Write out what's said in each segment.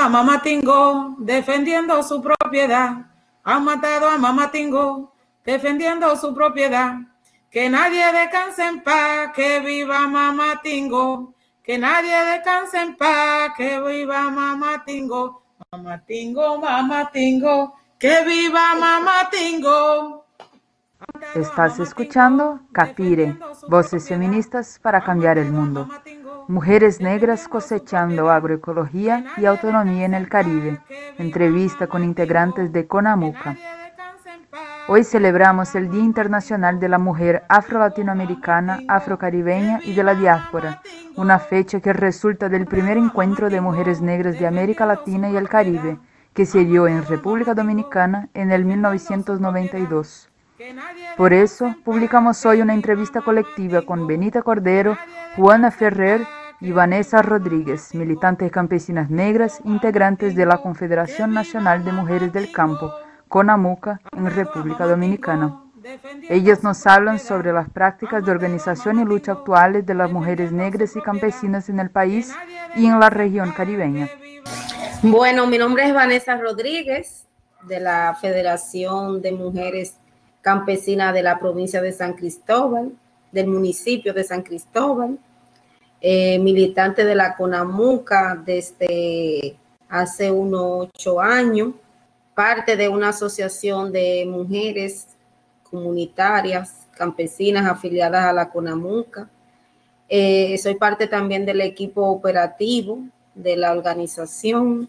a Mamatingo defendiendo su propiedad. Han matado a Mamatingo defendiendo su propiedad. Que nadie descanse en paz, que viva Mamatingo. Que nadie descanse en paz, que viva Mamatingo. Mamatingo, Mamatingo, que viva Mamatingo. Estás escuchando Capire, voces feministas para cambiar el mundo. Mujeres negras cosechando agroecología y autonomía en el Caribe. Entrevista con integrantes de CONAMUCA. Hoy celebramos el Día Internacional de la Mujer Afro-Latinoamericana, Afro-Caribeña y de la Diáspora, una fecha que resulta del primer encuentro de mujeres negras de América Latina y el Caribe, que se dio en República Dominicana en el 1992. Por eso, publicamos hoy una entrevista colectiva con Benita Cordero, Juana Ferrer y Vanessa Rodríguez, militantes campesinas negras, integrantes de la Confederación Nacional de Mujeres del Campo, CONAMUCA, en República Dominicana. Ellas nos hablan sobre las prácticas de organización y lucha actuales de las mujeres negras y campesinas en el país y en la región caribeña. Bueno, mi nombre es Vanessa Rodríguez, de la Federación de Mujeres Campesinas de la provincia de San Cristóbal, del municipio de San Cristóbal, eh, militante de la CONAMUCA desde hace unos ocho años parte de una asociación de mujeres comunitarias, campesinas afiliadas a la CONAMUCA. Eh, soy parte también del equipo operativo de la organización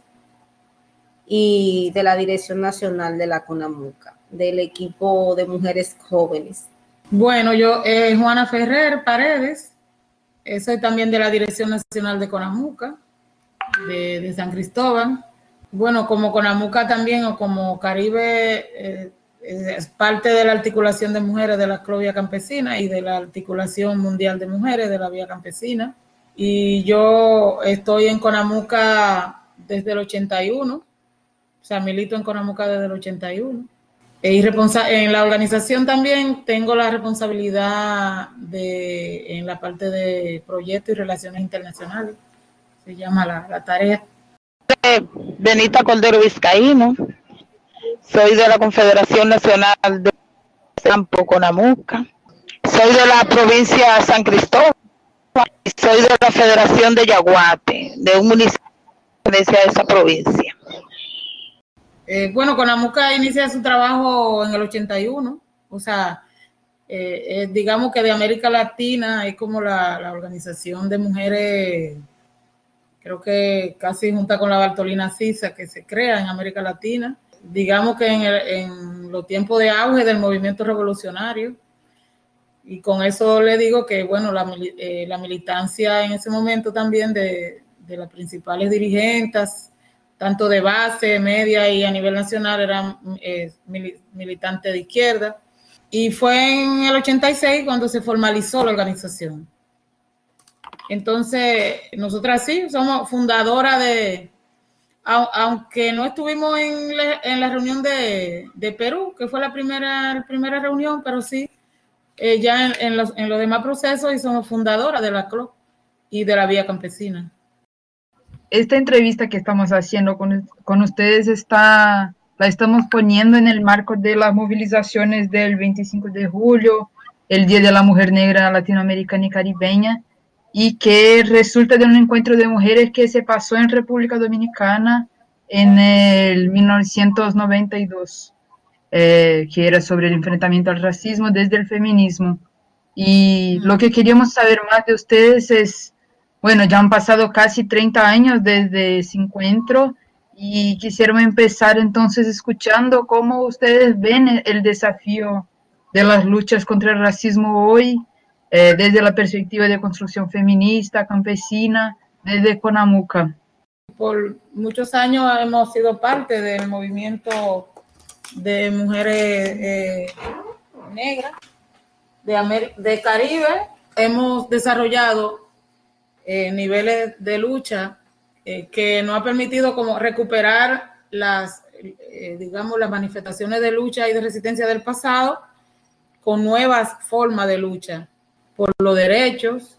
y de la Dirección Nacional de la CONAMUCA, del equipo de mujeres jóvenes. Bueno, yo, eh, Juana Ferrer Paredes, soy también de la Dirección Nacional de CONAMUCA, de, de San Cristóbal bueno, como Conamuca también o como Caribe eh, es parte de la articulación de mujeres de la Clovia Campesina y de la articulación mundial de mujeres de la Vía Campesina. Y yo estoy en Conamuca desde el 81, o sea, milito en Conamuca desde el 81. E y en la organización también tengo la responsabilidad de, en la parte de proyectos y relaciones internacionales, se llama la, la tarea. Benita Cordero Vizcaíno, soy de la Confederación Nacional de Campo Conamuca, soy de la provincia de San Cristóbal soy de la Federación de Yaguate, de un municipio de esa provincia. Eh, bueno, Conamuca inicia su trabajo en el 81, o sea, eh, digamos que de América Latina es como la, la organización de mujeres creo que casi junta con la Bartolina Sisa que se crea en América Latina. Digamos que en, los tiempos de auge del movimiento revolucionario, y con eso le digo que, bueno, la, eh, militancia en ese momento también de, las principales dirigentes, tanto de base, media y a nivel nacional, eran eh, militantes de izquierda. Y fue en el 86 cuando se formalizó la organización. Entonces, nosotras sí, somos fundadora de, aunque no estuvimos en la, reunión de, Perú, que fue la primera, primera reunión, pero sí, ya en, los, demás procesos y somos fundadora de la CLO y de la Vía Campesina. Esta entrevista que estamos haciendo con, con ustedes está, la estamos poniendo en el marco de las movilizaciones del 25 de julio, el Día de la Mujer Negra Latinoamericana y Caribeña, y que resulta de un encuentro de mujeres que se pasó en República Dominicana en el 1992, eh, que era sobre el enfrentamiento al racismo desde el feminismo. Y lo que queríamos saber más de ustedes es, bueno, ya han pasado casi 30 años desde ese encuentro y quisiéramos empezar entonces escuchando cómo ustedes ven el desafío de las luchas contra el racismo hoy eh, desde la perspectiva de construcción feminista, campesina, desde Conamuca. Por muchos años hemos sido parte del movimiento de mujeres eh, negras de, de Caribe. Hemos desarrollado eh, niveles de lucha que nos ha permitido como recuperar las, digamos, las manifestaciones de lucha y de resistencia del pasado con nuevas formas de lucha por los derechos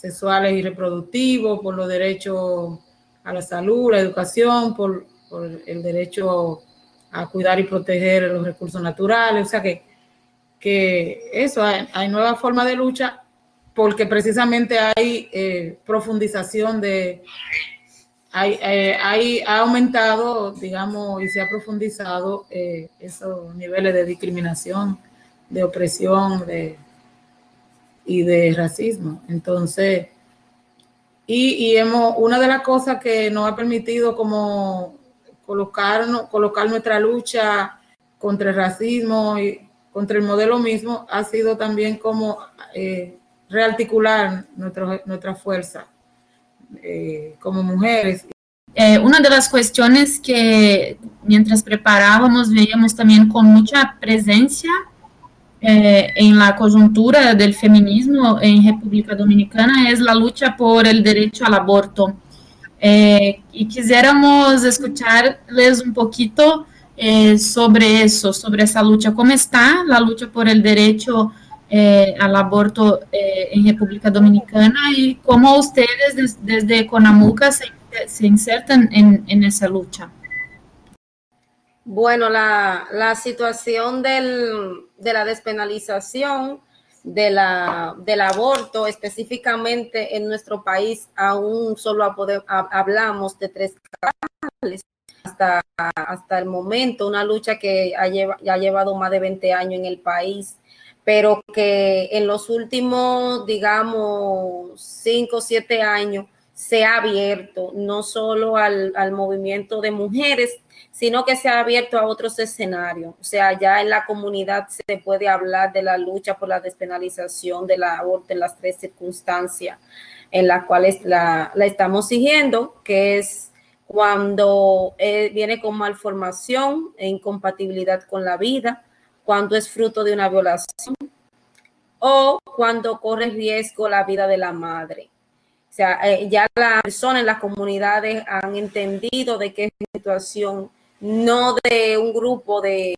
sexuales y reproductivos, por los derechos a la salud, la educación, por, el derecho a cuidar y proteger los recursos naturales. O sea que, que eso, hay, nuevas formas de lucha porque precisamente hay eh, profundización de, hay, eh, hay, ha aumentado, digamos, y se ha profundizado eh, esos niveles de discriminación, de opresión de, y de racismo. Entonces, y, y, hemos, una de las cosas que nos ha permitido como colocarnos, colocar nuestra lucha contra el racismo y contra el modelo mismo ha sido también como eh, rearticular nuestro, nuestra fuerza eh, como mujeres. Eh, una de las cuestiones que mientras preparábamos veíamos también con mucha presencia eh, en la coyuntura del feminismo en República Dominicana es la lucha por el derecho al aborto. Eh, y quisiéramos escucharles un poquito eh, sobre eso, sobre esa lucha, cómo está la lucha por el derecho eh, al aborto en República Dominicana y cómo ustedes des, desde Conamuca se, se insertan en, esa lucha. Bueno, la, la situación del, de la despenalización de la, del aborto, específicamente en nuestro país, aún solo hablamos de tres canales hasta, hasta el momento, una lucha que ha, ha llevado más de 20 años en el país, pero que en los últimos, digamos, 5 o 7 años se ha abierto no solo al, al movimiento de mujeres, sino que se ha abierto a otros escenarios. O sea, ya en la comunidad se puede hablar de la lucha por la despenalización del aborto en las tres circunstancias en las cuales la, estamos siguiendo, que es cuando eh, viene con malformación e incompatibilidad con la vida, cuando es fruto de una violación o cuando corre riesgo la vida de la madre. O sea, eh, ya las personas en las comunidades han entendido de qué situación no de un grupo de,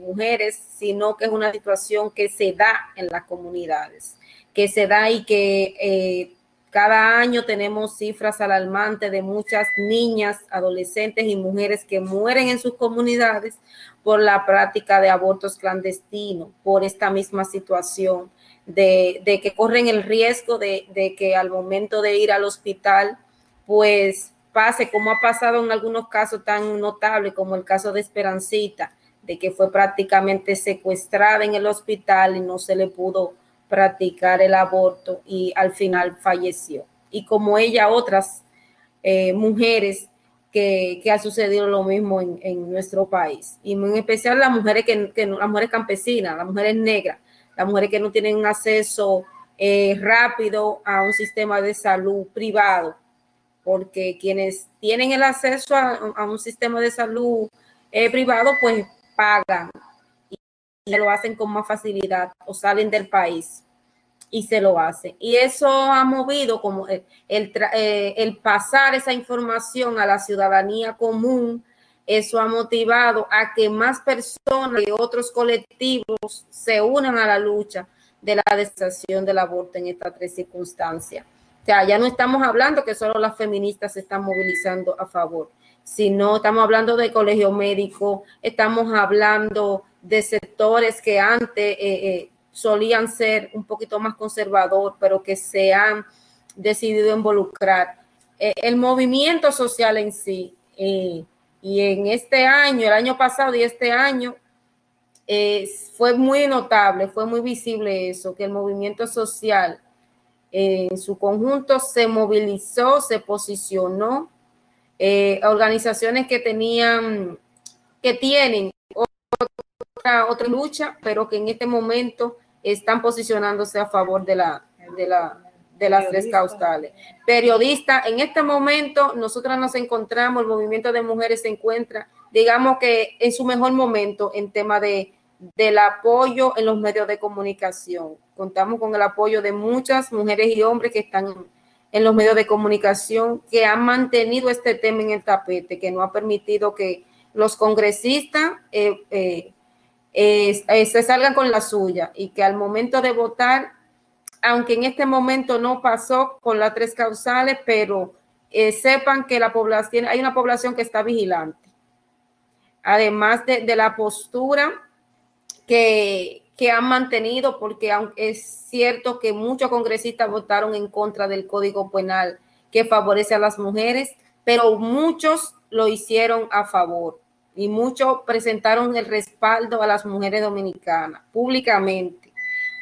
mujeres, sino que es una situación que se da en las comunidades, que se da y que eh, cada año tenemos cifras alarmantes de muchas niñas, adolescentes y mujeres que mueren en sus comunidades por la práctica de abortos clandestinos, por esta misma situación, de, que corren el riesgo de, que al momento de ir al hospital, pues pase como ha pasado en algunos casos tan notables como el caso de Esperancita, de que fue prácticamente secuestrada en el hospital y no se le pudo practicar el aborto y al final falleció. Y como ella, otras eh, mujeres que, ha sucedido lo mismo en, nuestro país. Y en especial las mujeres, que, las mujeres campesinas, las mujeres negras, las mujeres que no tienen acceso eh, rápido a un sistema de salud privado porque quienes tienen el acceso a, un sistema de salud eh, privado, pues pagan y se lo hacen con más facilidad o salen del país y se lo hacen. Y eso ha movido como el, eh, el, pasar esa información a la ciudadanía común, eso ha motivado a que más personas y otros colectivos se unan a la lucha de la destrucción del aborto en estas tres circunstancias. O sea, ya no estamos hablando que solo las feministas se están movilizando a favor, sino estamos hablando del colegio médico, estamos hablando de sectores que antes eh, eh, solían ser un poquito más conservador, pero que se han decidido involucrar. Eh, el movimiento social en sí, y en este año, el año pasado y este año, fue muy notable, fue muy visible eso, que el movimiento social en su conjunto se movilizó, se posicionó. Eh, organizaciones que tenían, que tienen otra, otra lucha, pero que en este momento están posicionándose a favor de la, de la, de las tres causales. Periodista, en este momento nosotras nos encontramos, el movimiento de mujeres se encuentra, digamos que en su mejor momento en tema de del apoyo en los medios de comunicación. Contamos con el apoyo de muchas mujeres y hombres que están en los medios de comunicación, que han mantenido este tema en el tapete, que no ha permitido que los congresistas eh, eh, eh, se salgan con la suya y que al momento de votar, aunque en este momento no pasó con las tres causales, pero eh, sepan que la población, hay una población que está vigilante. Además de, de la postura que, que han mantenido, porque es cierto que muchos congresistas votaron en contra del Código Penal que favorece a las mujeres, pero muchos lo hicieron a favor y muchos presentaron el respaldo a las mujeres dominicanas públicamente,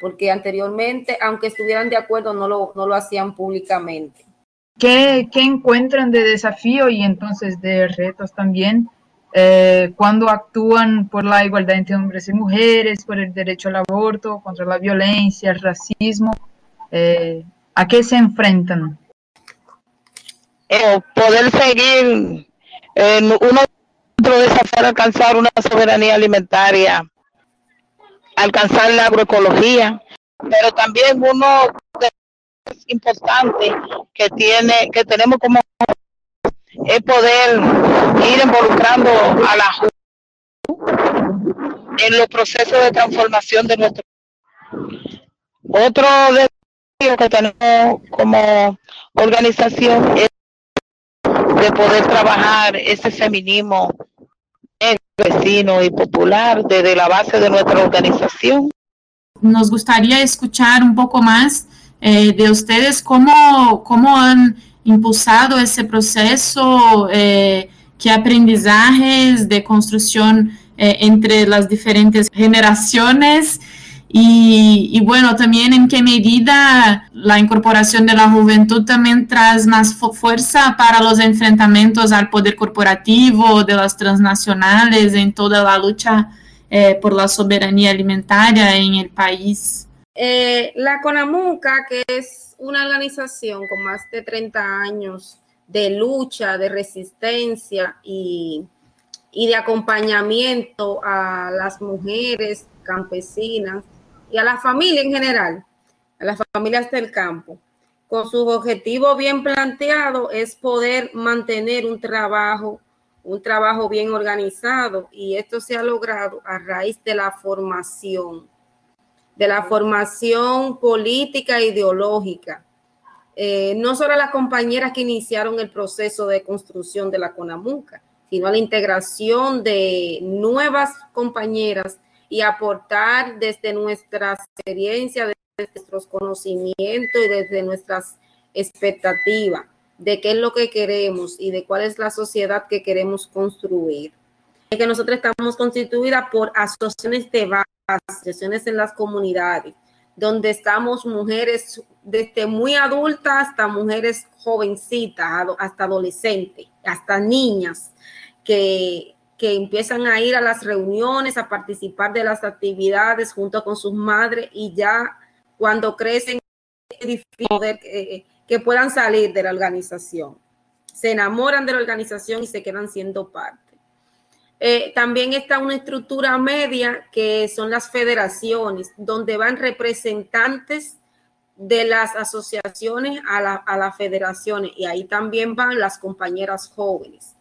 porque anteriormente, aunque estuvieran de acuerdo, no lo, no lo hacían públicamente. ¿Qué, ¿Qué encuentran de desafío y entonces de retos también eh, cuando actúan por la igualdad entre hombres y mujeres, por el derecho al aborto, contra la violencia, el racismo, eh, ¿a qué se enfrentan? Eh, poder seguir en uno otro desafío alcanzar una soberanía alimentaria, alcanzar la agroecología, pero también uno de importante que tiene que tenemos como es poder ir involucrando a la en los procesos de transformación de nuestro otro desafío que tenemos como organización es de poder trabajar ese feminismo vecino y popular desde la base de nuestra organización. Nos gustaría escuchar un poco más eh, de ustedes cómo, cómo han impulsado ese proceso, eh, qué aprendizajes de construcción eh, entre las diferentes generaciones y, bueno, también en qué medida la incorporación de la juventud también trae más fuerza para los enfrentamientos al poder corporativo de las transnacionales en toda la lucha eh, por la soberanía alimentaria en el país. la CONAMUCA, que es una organización con más de 30 años de lucha, de resistencia y, de acompañamiento a las mujeres campesinas y a la familia en general, a las familias del campo. Con su objetivo bien planteado es poder mantener un trabajo, un trabajo bien organizado y esto se ha logrado a raíz de la formación de la formación política e ideológica. Eh, no solo a las compañeras que iniciaron el proceso de construcción de la CONAMUCA, sino a la integración de nuevas compañeras y aportar desde nuestra experiencia, desde nuestros conocimientos y desde nuestras expectativas de qué es lo que queremos y de cuál es la sociedad que queremos construir. Que nosotros estamos constituidas por asociaciones de base asociaciones en las comunidades, donde estamos mujeres desde muy adultas hasta mujeres jovencitas, hasta adolescentes, hasta niñas que, que empiezan a ir a las reuniones, a participar de las actividades junto con sus madres y ya cuando crecen es difícil que, que puedan salir de la organización. Se enamoran de la organización y se quedan siendo parte. Eh, también está una estructura media que son las federaciones, donde van representantes de las asociaciones a, las federaciones y ahí también van las compañeras jóvenes.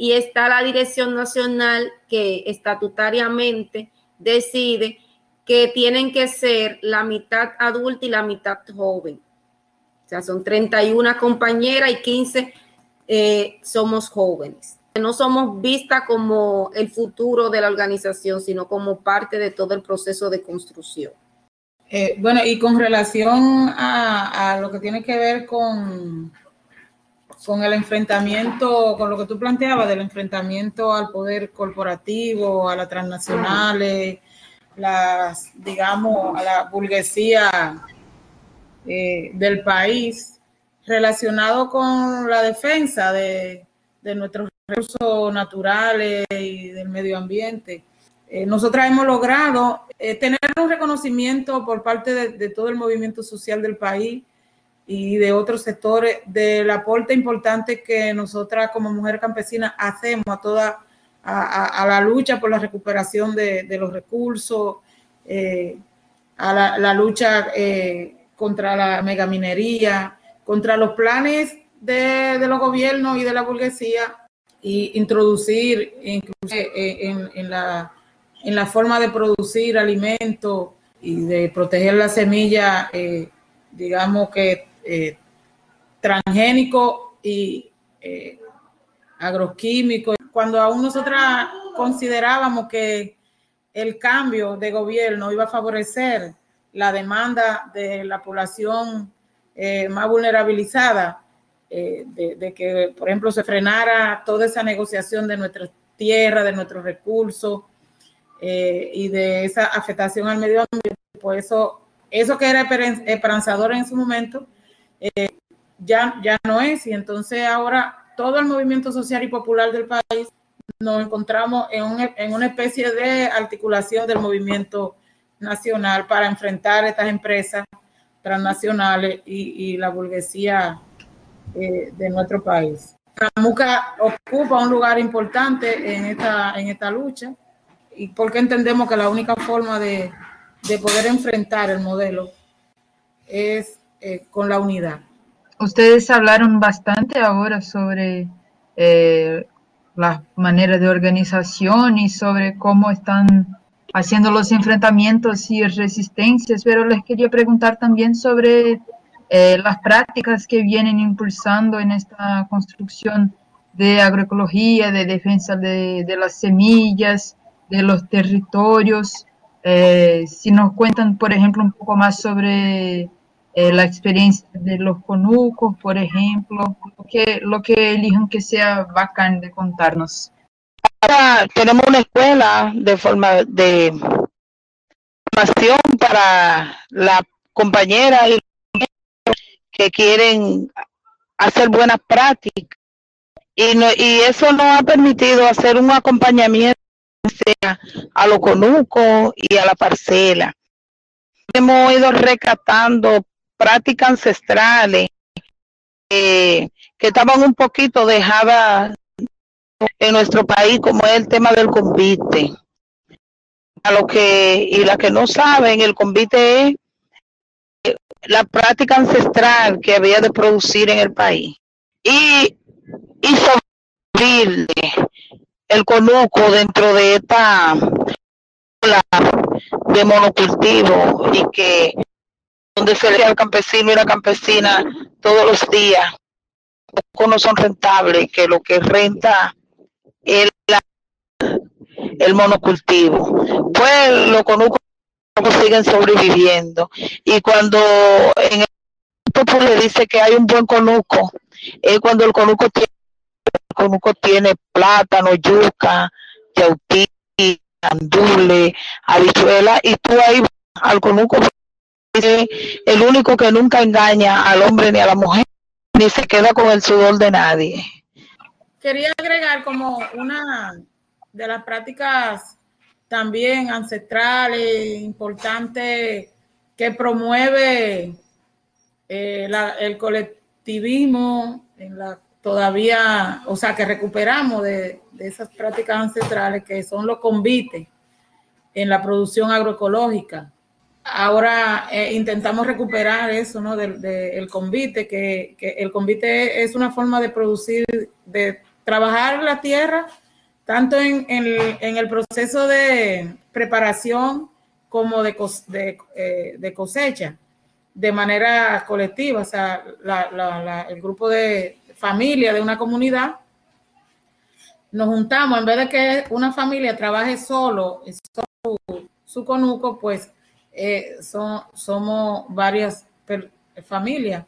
Y está la dirección nacional que estatutariamente decide que tienen que ser la mitad adulta y la mitad joven. O sea, son 31 compañeras y 15 eh, somos jóvenes no somos vistas como el futuro de la organización, sino como parte de todo el proceso de construcción. Eh, bueno, y con relación a, lo que tiene que ver con, con el enfrentamiento, con lo que tú planteabas del enfrentamiento al poder corporativo, a las transnacionales, las, digamos, a la burguesía eh, del país, relacionado con la defensa de, de nuestros recursos naturales y del medio ambiente. Eh, nosotras hemos logrado eh, tener un reconocimiento por parte de, todo el movimiento social del país y de otros sectores del aporte importante que nosotras como mujeres campesinas hacemos a toda a, la lucha por la recuperación de, los recursos, eh, a la, lucha contra la megaminería, contra los planes de, de, los gobiernos y de la burguesía y introducir incluso en, en, la, en la forma de producir alimentos y de proteger la semilla, eh, digamos que eh, transgénico y eh, agroquímicos. Cuando aún nosotras considerábamos que el cambio de gobierno iba a favorecer la demanda de la población eh, más vulnerabilizada, eh, de, que, por ejemplo, se frenara toda esa negociación de nuestra tierra, de nuestros recursos y de esa afectación al medio ambiente, pues eso, eso que era esperanzador en su momento, ya, ya no es. Y entonces ahora todo el movimiento social y popular del país nos encontramos en, una especie de articulación del movimiento nacional para enfrentar estas empresas transnacionales y, la burguesía eh, de nuestro país. Muca ocupa un lugar importante en esta, en esta lucha y porque entendemos que la única forma de, poder enfrentar el modelo es eh, con la unidad. Ustedes hablaron bastante ahora sobre eh, la manera de organización y sobre cómo están haciendo los enfrentamientos y resistencias, pero les quería preguntar también sobre eh, las prácticas que vienen impulsando en esta construcción de agroecología, de defensa de, las semillas, de los territorios. Eh, si nos cuentan, por ejemplo, un poco más sobre eh, la experiencia de los conucos, por ejemplo, lo que, lo que elijan que sea bacán de contarnos. Ahora tenemos una escuela de forma de formación para la compañera y que quieren hacer buenas prácticas y, no, y eso nos ha permitido hacer un acompañamiento a los conucos y a la parcela. Hemos ido rescatando prácticas ancestrales que estaban un poquito dejadas en nuestro país, como es el tema del convite. A lo que, y la que no saben, el convite es eh, la práctica ancestral que había de producir en el país. Y, y el conuco dentro de esta de monocultivo y que donde se le al campesino y la campesina todos los días, no son rentables, que lo que renta es el monocultivo. Pues los conucos siguen sobreviviendo. Y cuando en el pues le dice que hay un buen conuco, es cuando el conuco tiene, el conuco tiene plátano, yuca, yautí, andule, habichuela, y tú ahí al conuco el único que nunca engaña al hombre ni a la mujer, ni se queda con el sudor de nadie. Quería agregar como una de las prácticas también ancestrales, importantes, que promueve eh, el colectivismo en la todavía, o sea, que recuperamos de, de esas prácticas ancestrales que son los convites en la producción agroecológica ahora eh, intentamos recuperar eso, ¿no? Del de, convite, que, el convite es una forma de producir, de trabajar la tierra, tanto en, el proceso de preparación como de, eh, de, cosecha, de manera colectiva, o sea, el grupo de familia de una comunidad, nos juntamos, en vez de que una familia trabaje solo, su conuco, pues eh, son, somos varias familias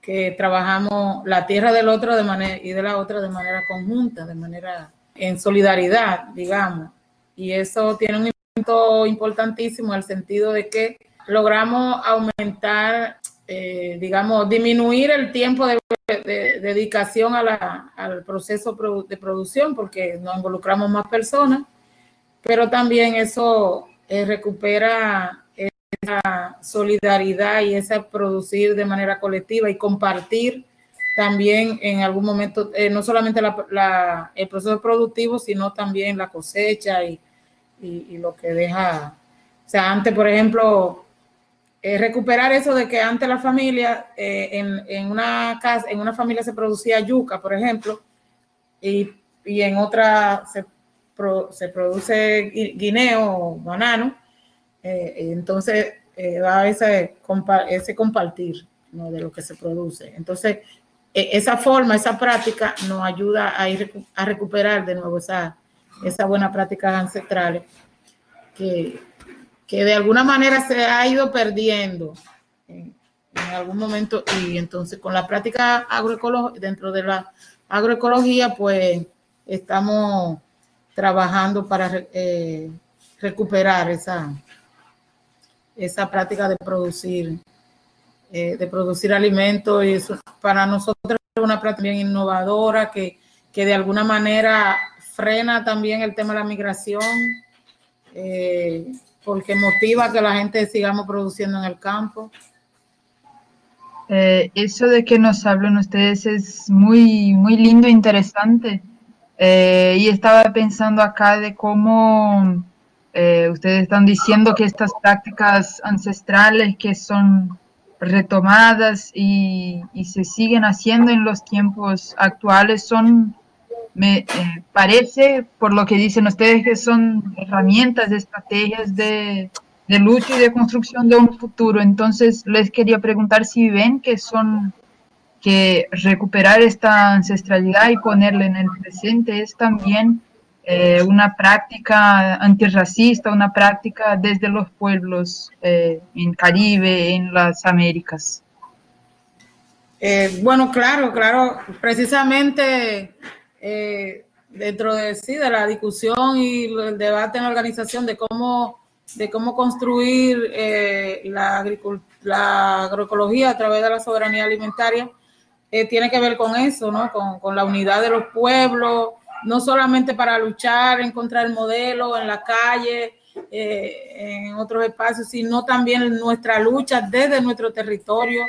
que trabajamos la tierra del otro de manera y de la otra de manera conjunta, de manera en solidaridad, digamos. Y eso tiene un impacto importantísimo en el sentido de que logramos aumentar, eh, digamos, disminuir el tiempo de, dedicación al proceso de producción porque nos involucramos más personas, pero también eso eh, recupera esa solidaridad y esa producir de manera colectiva y compartir también en algún momento, eh, no solamente la, el proceso productivo, sino también la cosecha y, y, lo que deja. O sea, antes, por ejemplo, eh, recuperar eso de que antes la familia, eh, en, en, una casa, en una familia se producía yuca, por ejemplo, y, y en otra se, se produce guineo o banano, eh, entonces eh, da ese, ese compartir de lo que se produce. Entonces, e, esa forma, esa práctica nos ayuda a ir a recuperar de nuevo esa, esa buena práctica ancestrales que, que de alguna manera se ha ido perdiendo en, algún momento y entonces con la práctica agroecológica, dentro de la agroecología, pues estamos trabajando para eh, recuperar esa, esa práctica de producir, eh, de producir alimentos y eso para nosotros es una práctica bien innovadora que, que de alguna manera frena también el tema de la migración. Eh, porque motiva que la gente sigamos produciendo en el campo. Eh, eso de que nos hablan ustedes es muy, muy lindo e interesante. Eh, y estaba pensando acá de cómo eh, ustedes están diciendo que estas prácticas ancestrales que son retomadas y, se siguen haciendo en los tiempos actuales son me eh, parece, por lo que dicen ustedes, que son herramientas, estrategias de, de, lucha y de construcción de un futuro. Entonces, les quería preguntar si ven que son que recuperar esta ancestralidad y ponerla en el presente es también eh, una práctica antirracista, una práctica desde los pueblos eh, en Caribe, en las Américas. bueno, claro, claro, precisamente eh, dentro de sí, de la discusión y el debate en la organización de cómo, de cómo construir eh, la, la agroecología a través de la soberanía alimentaria, eh, tiene que ver con eso, ¿no? Con, con, la unidad de los pueblos, no solamente para luchar en contra del modelo en la calle, en otros espacios, sino también nuestra lucha desde nuestro territorio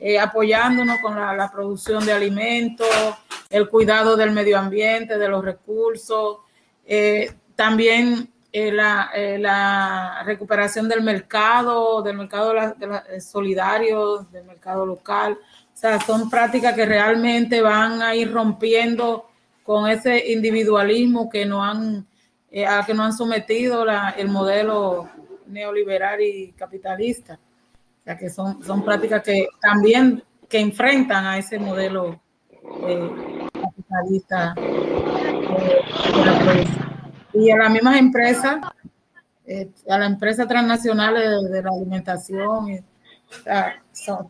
eh, apoyándonos con la, producción de alimentos, el cuidado del medio ambiente, de los recursos, eh, también eh, la, recuperación del mercado, del mercado solidario, del mercado local. O sea, son prácticas que realmente van a ir rompiendo con ese individualismo que no han, a que no han sometido el modelo neoliberal y capitalista. Que son, son prácticas que también que enfrentan a ese modelo eh, capitalista eh, Y a las mismas empresas, eh, a las empresas transnacionales de, la alimentación,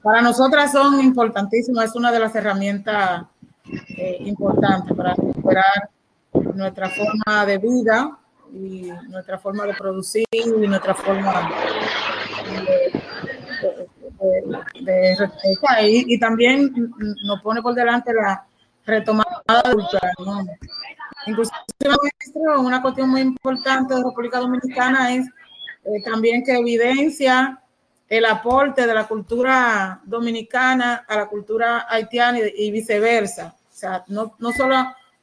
para nosotras son importantísimas, es una de las herramientas importantes para recuperar nuestra forma de vida y nuestra forma de producir y nuestra forma de de, y, también nos pone por delante la retomada de Inclusive, una cuestión muy importante de República Dominicana es eh, también que evidencia el aporte de la cultura dominicana a la cultura haitiana y, viceversa. O sea, no, solo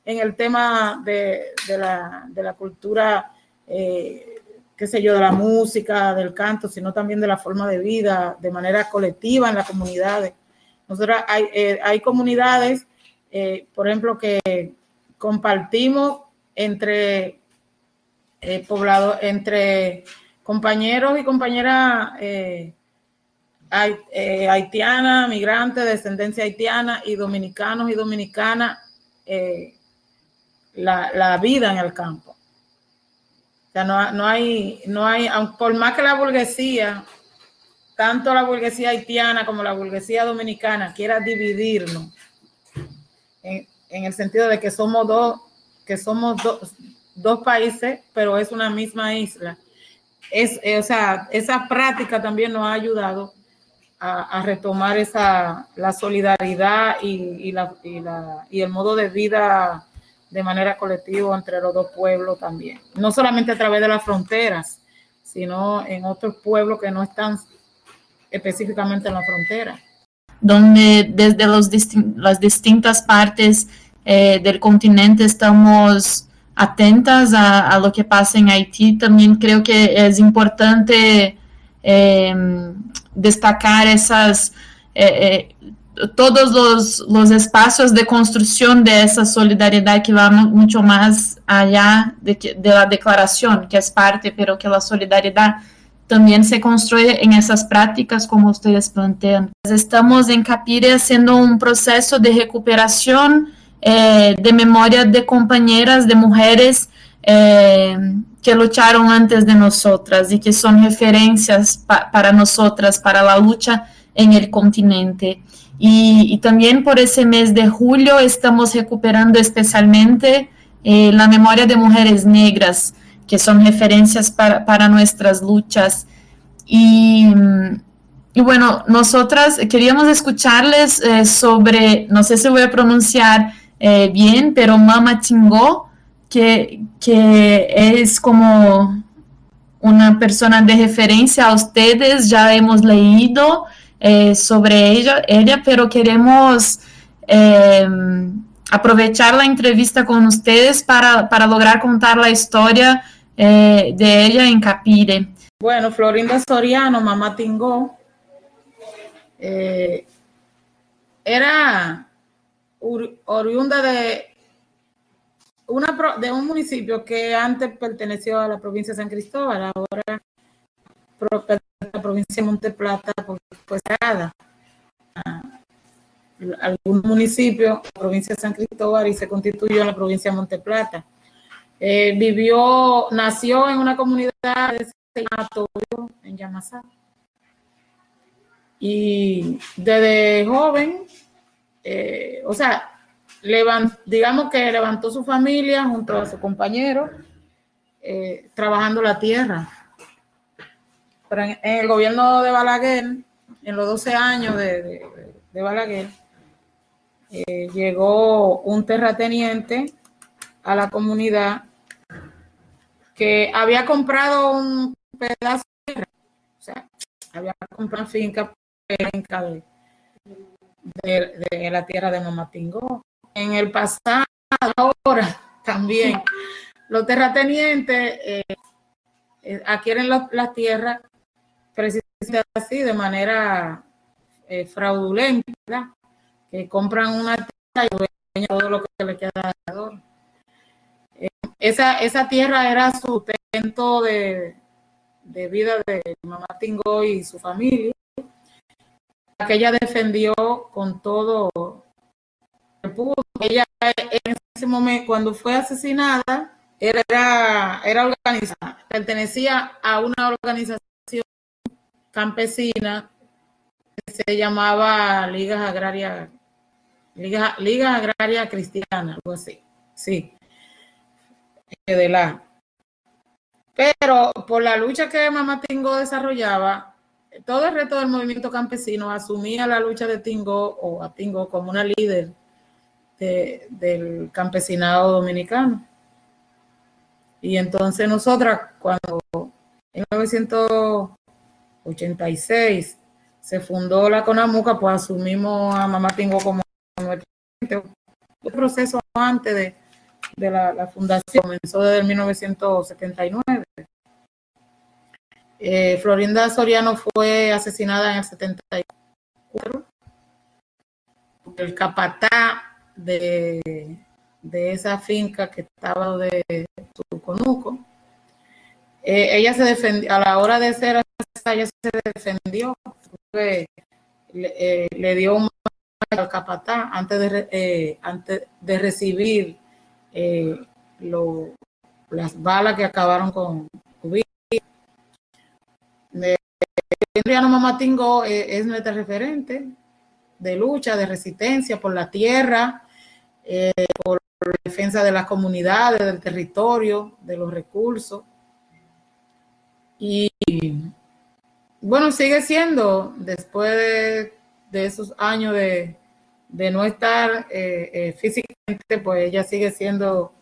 en el tema de, la, cultura eh, qué sé yo, de la música, del canto, sino también de la forma de vida, de manera colectiva en las comunidades. Nosotros hay, eh, hay comunidades, eh, por ejemplo, que compartimos entre poblados, entre compañeros y compañeras haitianas, migrantes, descendencia haitiana y dominicanos y dominicanas, la, la vida en el campo sea, no, no, hay, no hay, por más que la burguesía, tanto la burguesía haitiana como la burguesía dominicana quiera dividirnos en, el sentido de que somos dos, que somos dos países, pero es una misma isla. Es, eh, o sea, esa práctica también nos ha ayudado a, retomar esa, la solidaridad y, la, y, la, y el modo de vida de manera colectiva entre los dos pueblos también. No solamente a través de las fronteras, sino en otros pueblos que no están específicamente en la frontera. Donde desde los las distintas partes eh, del continente estamos atentas a, lo que pasa en Haití, también creo que es importante eh, destacar esas... Eh, todos los, los, espacios de construcción de esa solidaridad que va mucho más allá de, de, la declaración, que es parte, pero que la solidaridad también se construye en esas prácticas como ustedes plantean. Estamos en Capire haciendo un proceso de recuperación eh, de memoria de compañeras, de mujeres eh, que lucharon antes de nosotras y que son referencias pa para nosotras, para la lucha en el continente. Y, y, también por ese mes de julio estamos recuperando especialmente eh, la memoria de mujeres negras, que son referencias para, para nuestras luchas. Y, y, bueno, nosotras queríamos escucharles eh, sobre, no sé si voy a pronunciar eh, bien, pero Mama Tingó, que, es como una persona de referencia a ustedes, ya hemos leído eh, sobre ella, ella, pero queremos eh, aprovechar la entrevista con ustedes para, para lograr contar la historia eh, de ella en Capire. Bueno, Florinda Soriano, mamá Tingó, eh, era oriunda de, una, de un municipio que antes perteneció a la provincia de San Cristóbal, ahora la provincia de Monteplata porque fue cerrada a algún municipio, la provincia de San Cristóbal y se constituyó en la provincia de Monteplata. Eh, vivió, nació en una comunidad de en Yamasá. Y desde joven, eh, o sea, levant, digamos que levantó su familia junto a su compañero, eh, trabajando la tierra. Pero en, en, el gobierno de Balaguer, en los 12 años de, de, de Balaguer, eh, llegó un terrateniente a la comunidad que había comprado un pedazo de tierra, o sea, había comprado una finca de, de, de la tierra de Mamatingó. En el pasado, ahora también, los terratenientes eh, eh, adquieren las la tierras precisamente así, de manera eh, fraudulenta, ¿verdad? que compran una tierra y dueñan todo lo que le queda alrededor. Esa, esa tierra era sustento de, de vida de mamá Tingo y su familia, que ella defendió con todo ella en ese momento, cuando fue asesinada, era, era organizada, pertenecía a una organización campesina que se llamaba Ligas Agrarias, Liga, Liga Agraria Cristiana, algo así, sí, de la. Pero por la lucha que Mamá Tingo desarrollaba, todo el resto del movimiento campesino asumía la lucha de Tingo o a Tingo como una líder de, del campesinado dominicano. Y entonces nosotras, cuando en 1986 se fundó la CONAMUCA, pues asumimos a Mamá Tingo como nuestro el proceso antes de, de la, fundación, comenzó desde 1979. Eh, Florinda Soriano fue asesinada en el 74. El capatá de, de esa finca que estaba de Tuconuco. Eh, ella se defendió, a la hora de ser ella se defendió, le, eh, le, dio un al capatá antes de, eh, antes de recibir eh, lo, las balas que acabaron con Adriano Mamatingo es nuestra referente de lucha, de resistencia por la tierra, eh, por defensa de las comunidades, del territorio, de los recursos. Y bueno, sigue siendo, después de, de esos años de, de no estar eh, eh, físicamente, pues ella sigue siendo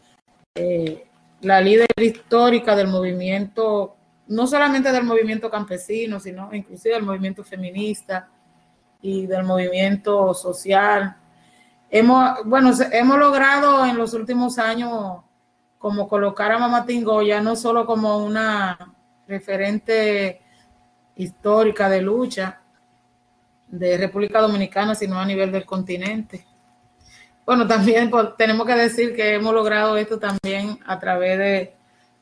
eh, la líder histórica del movimiento, no solamente del movimiento campesino, sino inclusive del movimiento feminista y del movimiento social hemos, bueno, hemos logrado en los últimos años como colocar a Mamá Tingo ya no solo como una referente histórica de lucha de República Dominicana, sino a nivel del continente. Bueno, también pues, tenemos que decir que hemos logrado esto también a través de,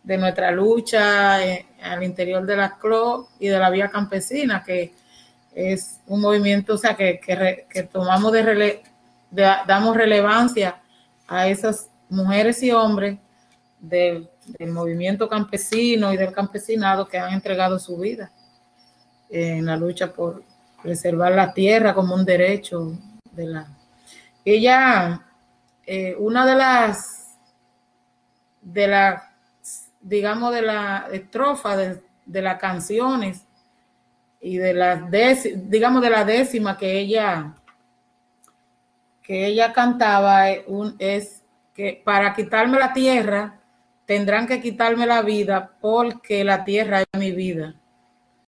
de nuestra lucha eh, al interior de la CLO y de la vía campesina, que es un movimiento, o sea, que, que, tomamos de, rele, damos relevancia a esas mujeres y hombres del, movimiento campesino y del campesinado que han entregado su vida en la lucha por preservar la tierra como un derecho de la... Ella, eh, una de las, de la, digamos, de la estrofa de, de las canciones y de la digamos de la décima que ella que ella cantaba es que para quitarme la tierra tendrán que quitarme la vida porque la tierra es mi vida.